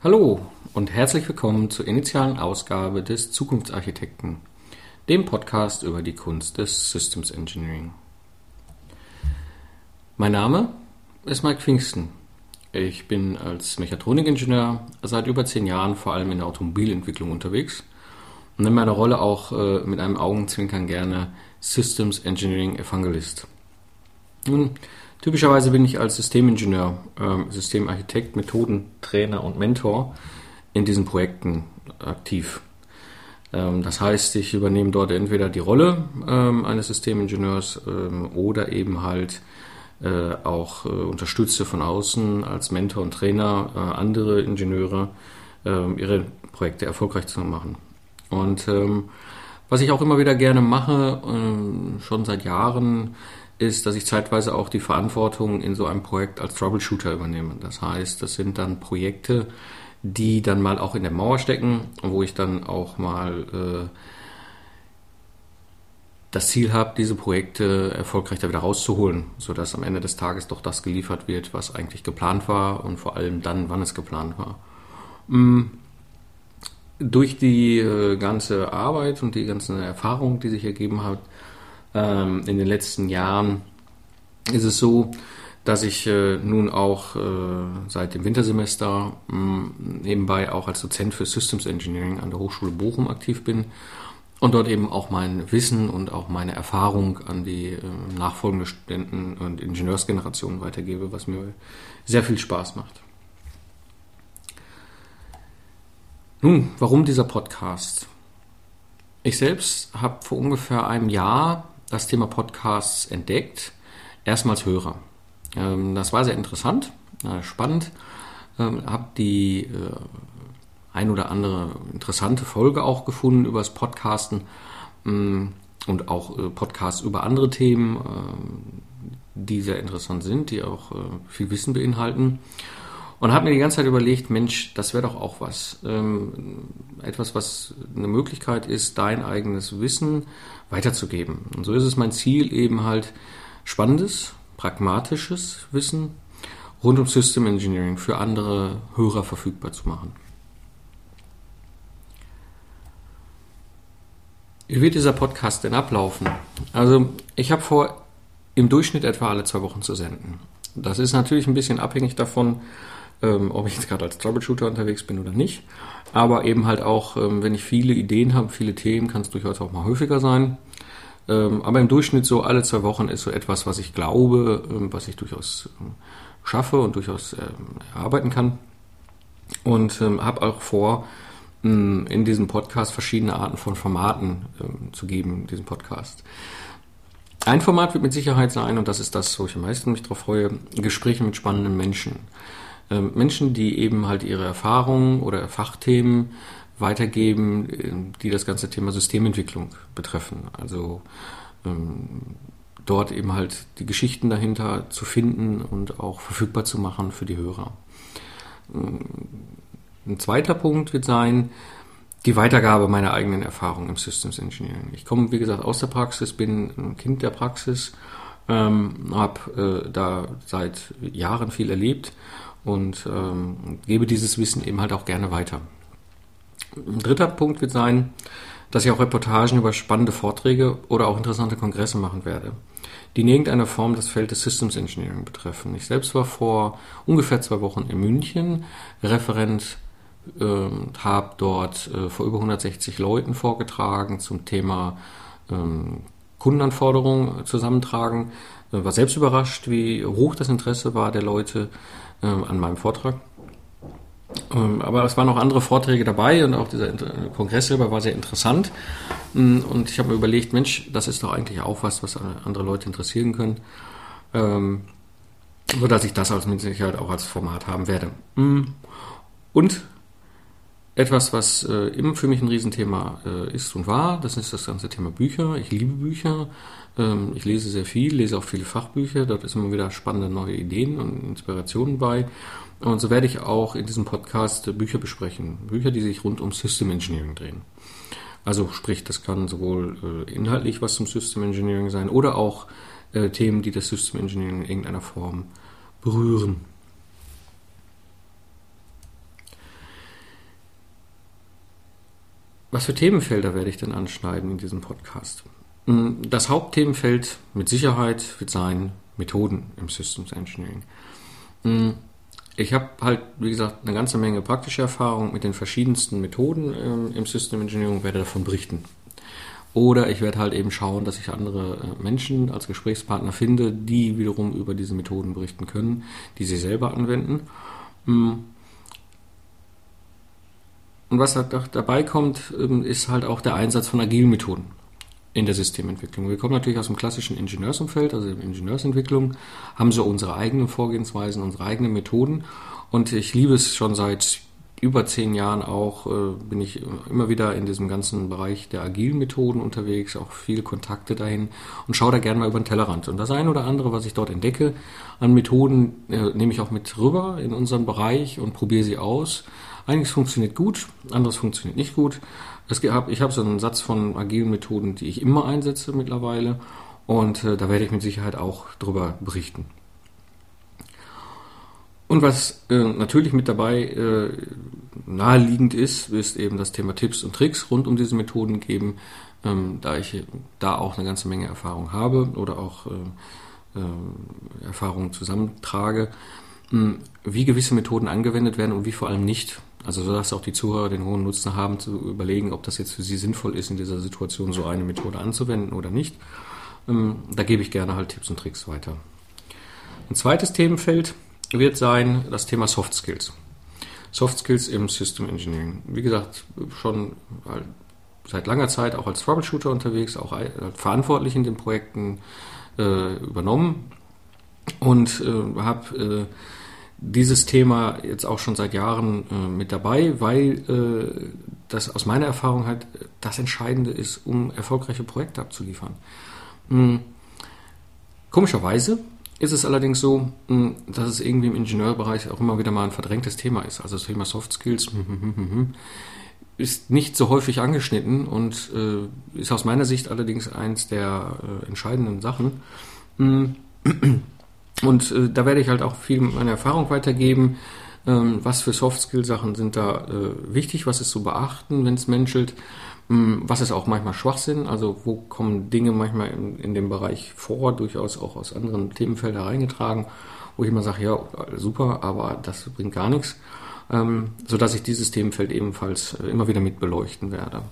Hallo und herzlich willkommen zur initialen Ausgabe des Zukunftsarchitekten, dem Podcast über die Kunst des Systems Engineering. Mein Name ist Mike Pfingsten. Ich bin als Mechatronikingenieur seit über zehn Jahren vor allem in der Automobilentwicklung unterwegs und in meiner Rolle auch äh, mit einem Augenzwinkern gerne Systems Engineering Evangelist. Nun, Typischerweise bin ich als Systemingenieur, äh, Systemarchitekt, Methodentrainer und Mentor in diesen Projekten aktiv. Ähm, das heißt, ich übernehme dort entweder die Rolle ähm, eines Systemingenieurs ähm, oder eben halt äh, auch äh, unterstütze von außen als Mentor und Trainer äh, andere Ingenieure, ihre Projekte erfolgreich zu machen. Und was ich auch immer wieder gerne mache, schon seit Jahren, ist, dass ich zeitweise auch die Verantwortung in so einem Projekt als Troubleshooter übernehme. Das heißt, das sind dann Projekte, die dann mal auch in der Mauer stecken, wo ich dann auch mal äh, das Ziel habe, diese Projekte erfolgreich da wieder rauszuholen, sodass am Ende des Tages doch das geliefert wird, was eigentlich geplant war und vor allem dann, wann es geplant war. Mm. Durch die äh, ganze Arbeit und die ganzen Erfahrungen, die sich ergeben hat, ähm, in den letzten Jahren ist es so, dass ich äh, nun auch äh, seit dem Wintersemester mh, mm, nebenbei auch als Dozent für Systems Engineering an der Hochschule Bochum aktiv bin und dort eben auch mein Wissen und auch meine Erfahrung an die äh, nachfolgende Studenten und Ingenieursgenerationen weitergebe, was mir sehr viel Spaß macht. Nun, warum dieser Podcast? Ich selbst habe vor ungefähr einem Jahr das Thema Podcasts entdeckt, erstmals Hörer. Ähm, das war sehr interessant, äh, spannend, ähm, habe die äh, ein oder andere interessante Folge auch gefunden über das Podcasten ähm, und auch äh, Podcasts über andere Themen, äh, die sehr interessant sind, die auch viel Wissen beinhalten. Und habe mir die ganze Zeit überlegt, Mensch, das wäre doch auch was. Ähm, etwas, was eine Möglichkeit ist, dein eigenes Wissen weiterzugeben. Und so ist es mein Ziel, eben halt spannendes, pragmatisches Wissen rund um System Engineering für andere Hörer verfügbar zu machen. Wie wird dieser Podcast denn ablaufen? Also ich habe vor, im Durchschnitt etwa alle zwei Wochen zu senden. Das ist natürlich ein bisschen abhängig davon, ähm, ob ich jetzt gerade als Troubleshooter unterwegs bin oder nicht. Aber eben halt auch, ähm, wenn ich viele Ideen habe, viele Themen, kann es durchaus auch mal häufiger sein. Ähm, aber im Durchschnitt so alle zwei Wochen ist so etwas, was ich glaube, ähm, was ich durchaus ähm, schaffe und durchaus ähm, erarbeiten kann. Und habe auch vor, in diesem Podcast verschiedene Arten von Formaten zu geben, diesem Podcast. Ein Format wird mit Sicherheit sein, und das ist das, wo ich am meisten mich darauf freue, Gespräche mit spannenden Menschen. Ähm, Menschen, die eben halt ihre Erfahrungen oder Fachthemen weitergeben, ähm, die das ganze Thema Systementwicklung betreffen. Also ähm, dort eben halt die Geschichten dahinter zu finden und auch verfügbar zu machen für die Hörer. Ein zweiter Punkt wird sein, die Weitergabe meiner eigenen Erfahrungen im Systems Engineering. Ich komme, wie gesagt, aus der Praxis, bin ein Kind der Praxis, ähm, habe äh, da seit Jahren viel erlebt und ähm, gebe dieses Wissen eben halt auch gerne weiter. Ein dritter Punkt wird sein, dass ich auch Reportagen über spannende Vorträge oder auch interessante Kongresse machen werde, die in irgendeiner Form das Feld des Systems Engineering betreffen. Ich selbst war vor ungefähr zwei Wochen in München Referent, äh, habe dort äh, vor über 160 Leuten vorgetragen zum Thema ähm, Kundenanforderungen zusammentragen. Äh, war selbst überrascht, wie hoch das Interesse war der Leute ähm, an meinem Vortrag. Ähm, aber es waren noch andere Vorträge dabei und auch dieser Kongress selber war sehr interessant. Mm, und ich habe mir überlegt, Mensch, das ist doch eigentlich auch was, was andere Leute interessieren können. Ähm, so dass ich das als mit Sicherheit auch als Format haben werde. Mm. Und etwas, was äh, immer für mich ein Riesenthema äh, ist und war, das ist das ganze Thema Bücher. Ich liebe Bücher. Ähm, ich lese sehr viel, lese auch viele Fachbücher. Dort ist immer wieder spannende neue Ideen und Inspirationen bei. Und so werde ich auch in diesem Podcast Bücher besprechen. Bücher, die sich rund um System Engineering drehen. Also sprich, das kann sowohl äh, inhaltlich was zum System Engineering sein oder auch äh, Themen, die das System Engineering in irgendeiner Form berühren. was für Themenfelder werde ich denn anschneiden in diesem Podcast? Hm, das Hauptthemenfeld mit Sicherheit wird sein Methoden im Systems Engineering. Hm, ich habe halt, wie gesagt, eine ganze Menge praktische Erfahrung mit den verschiedensten Methoden ähm, im System Engineering und werde davon berichten. Oder ich werde halt eben schauen, dass ich andere äh, Menschen als Gesprächspartner finde, die wiederum über diese Methoden berichten können, die sie selber anwenden. Hm. Und was halt dabei kommt, ähm, ist halt auch der Einsatz von agilen Methoden in der Systementwicklung. Wir kommen natürlich aus dem klassischen Ingenieursumfeld, also in Ingenieursentwicklung, haben so unsere eigenen Vorgehensweisen, unsere eigenen Methoden. Und ich liebe es schon seit über zehn Jahren auch, äh, bin ich immer wieder in diesem ganzen Bereich der agilen Methoden unterwegs, auch viele Kontakte dahin und schaue da gerne mal über den Tellerrand. Und das eine oder andere, was ich dort entdecke an Methoden, äh, nehme ich auch mit rüber in unseren Bereich und probiere sie aus. Einiges funktioniert gut, anderes funktioniert nicht gut. Es, ich habe so einen Satz von agilen Methoden, die ich immer einsetze mittlerweile. Und äh, da werde ich mit Sicherheit auch drüber berichten. Und was äh, natürlich mit dabei äh, naheliegend ist, ist eben das Thema Tipps und Tricks rund um diese Methoden geben, ähm, da ich da auch eine ganze Menge Erfahrung habe oder auch äh, äh Erfahrungen zusammentrage, mh, hm, wie gewisse Methoden angewendet werden und wie vor allem nicht. Also so dass auch die Zuhörer den hohen Nutzen haben, zu überlegen, ob das jetzt für sie sinnvoll ist, in dieser Situation so eine Methode anzuwenden oder nicht. Ähm, da gebe ich gerne halt Tipps und Tricks weiter. Ein zweites Themenfeld wird sein das Thema Soft Skills. Soft Skills im System Engineering. Wie gesagt, schon seit langer Zeit auch als Troubleshooter unterwegs, auch verantwortlich in den Projekten äh, übernommen und äh, habe äh, dieses Thema jetzt auch schon seit Jahren äh, mit dabei, weil äh, das aus meiner Erfahrung halt das Entscheidende ist, um erfolgreiche Projekte abzuliefern. Hm. Komischerweise ist es allerdings so, hm, dass es irgendwie im Ingenieurbereich auch immer wieder mal ein verdrängtes Thema ist. Also das Thema Soft Skills hm, hm, ist nicht so häufig angeschnitten und äh, ist aus meiner Sicht allerdings eins der äh, entscheidenden Sachen. Und äh, da werde ich halt auch viel meine Erfahrung weitergeben. Ähm, was für Soft-Skill-Sachen sind da äh, wichtig? Was ist zu beachten, wenn es menschelt? Ähm, was ist auch manchmal Schwachsinn? Also wo kommen Dinge manchmal in, in dem Bereich vor, durchaus auch aus anderen Themenfeldern reingetragen, wo ich immer sage, ja, super, aber das bringt gar nichts. Ähm, sodass ich dieses Themenfeld ebenfalls äh, immer wieder mit beleuchten werde.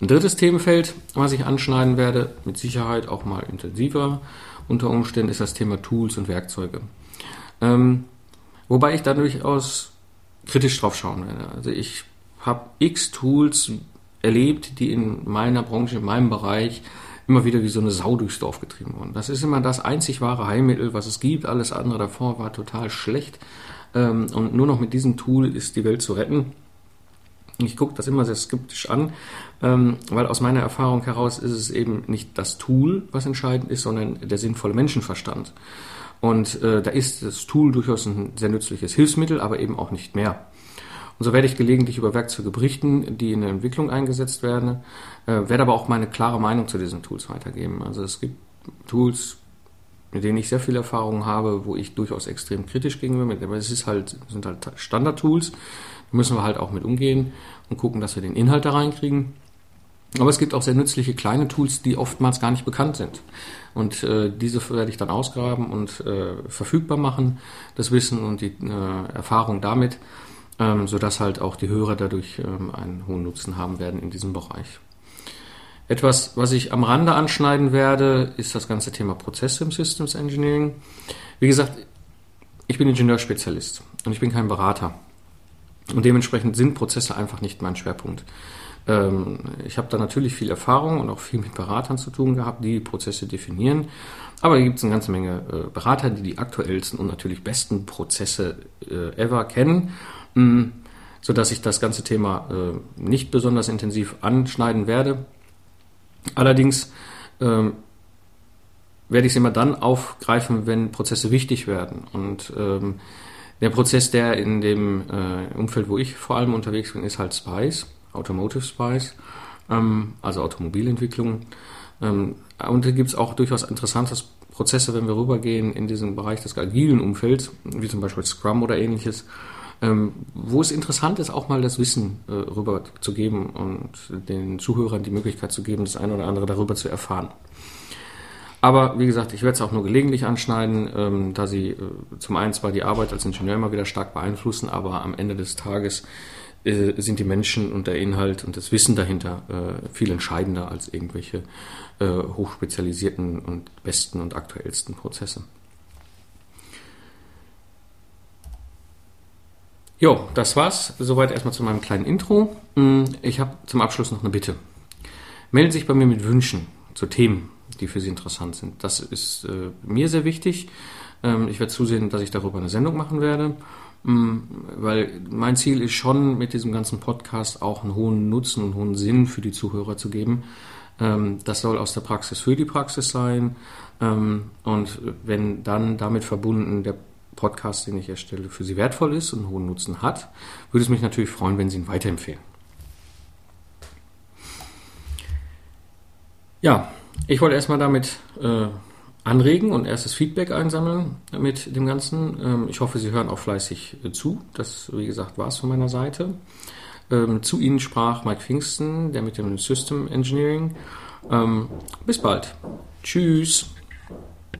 Ein drittes Themenfeld, was ich anschneiden werde, mit Sicherheit auch mal intensiver, unter Umständen ist das Thema Tools und Werkzeuge. Ähm, wobei ich da durchaus kritisch drauf schauen werde. Also ich habe x Tools erlebt, die in meiner Branche, in meinem Bereich immer wieder wie so eine Sau durchs Dorf getrieben wurden. Das ist immer das einzig wahre Heilmittel, was es gibt. Alles andere davor war total schlecht. Ähm, und nur noch mit diesem Tool ist die Welt zu retten. Ich gucke das immer sehr skeptisch an, ähm, weil aus meiner Erfahrung heraus ist es eben nicht das Tool, was entscheidend ist, sondern der sinnvolle Menschenverstand. Und äh, da ist das Tool durchaus ein sehr nützliches Hilfsmittel, aber eben auch nicht mehr. Und so werde ich gelegentlich über Werkzeuge berichten, die in der Entwicklung eingesetzt werden, äh, werde aber auch meine klare Meinung zu diesen Tools weitergeben. Also es gibt Tools, mit denen ich sehr viel Erfahrung habe, wo ich durchaus extrem kritisch gegenüber bin, aber es ist halt, sind halt Standard-Tools, müssen wir halt auch mit umgehen und gucken, dass wir den Inhalt da reinkriegen. Aber es gibt auch sehr nützliche kleine Tools, die oftmals gar nicht bekannt sind. Und äh, diese werde ich dann ausgraben und äh, verfügbar machen, das Wissen und die äh, Erfahrung damit, ähm, sodass halt auch die Hörer dadurch ähm, einen hohen Nutzen haben werden in diesem Bereich. Etwas, was ich am Rande anschneiden werde, ist das ganze Thema Prozesse im Systems Engineering. Wie gesagt, ich bin Ingenieurspezialist und ich bin kein Berater. Und dementsprechend sind Prozesse einfach nicht mein Schwerpunkt. Ähm, ich habe da natürlich viel Erfahrung und auch viel mit Beratern zu tun gehabt, die Prozesse definieren. Aber hier gibt es eine ganze Menge äh, Berater, die die aktuellsten und natürlich besten Prozesse äh, ever kennen, mh, sodass ich das ganze Thema äh, nicht besonders intensiv anschneiden werde. Allerdings ähm, werde ich es immer dann aufgreifen, wenn Prozesse wichtig werden. Und ähm, der Prozess, der in dem äh, Umfeld, wo ich vor allem unterwegs bin, ist halt Spice, Automotive Spice, ähm, also Automobilentwicklung. Ähm, und da gibt es auch durchaus interessante Prozesse, wenn wir rübergehen in diesen Bereich des agilen Umfelds, wie zum Beispiel Scrum oder ähnliches, ähm, wo es interessant ist, auch mal das Wissen äh, rüber und den Zuhörern die Möglichkeit zu geben, das eine oder andere darüber zu erfahren. Aber wie gesagt, ich werde es auch nur gelegentlich anschneiden, ähm, da sie äh, zum einen zwar die Arbeit als Ingenieur immer wieder stark beeinflussen, aber am Ende des Tages äh, sind die Menschen und der Inhalt und das Wissen dahinter äh, viel entscheidender als irgendwelche äh, hochspezialisierten und besten und aktuellsten Prozesse. Jo, das war's. Soweit erstmal zu meinem kleinen Intro. Hm, ich habe zum Abschluss noch eine Bitte. Melden Sie sich bei mir mit Wünschen zu Themen, die für Sie interessant sind. Das ist äh, mir sehr wichtig. Ähm, ich werde zusehen, dass ich darüber eine Sendung machen werde, ähm, weil mein Ziel ist schon, mit diesem ganzen Podcast auch einen hohen Nutzen und hohen Sinn für die Zuhörer zu geben. Ähm, das soll aus der Praxis für die Praxis sein. Ähm, und wenn dann damit verbunden der Podcast, den ich erstelle, für Sie wertvoll ist und einen hohen Nutzen hat, würde es mich natürlich freuen, wenn Sie ihn weiterempfehlen. Ja, ich wollte erstmal damit äh, anregen und erstes Feedback einsammeln mit dem Ganzen. Ähm, ich hoffe, Sie hören auch fleißig äh, zu. Das, wie gesagt, war es von meiner Seite. Ähm, zu Ihnen sprach Mike Pfingsten, der mit dem System Engineering. Ähm, bis bald. Tschüss.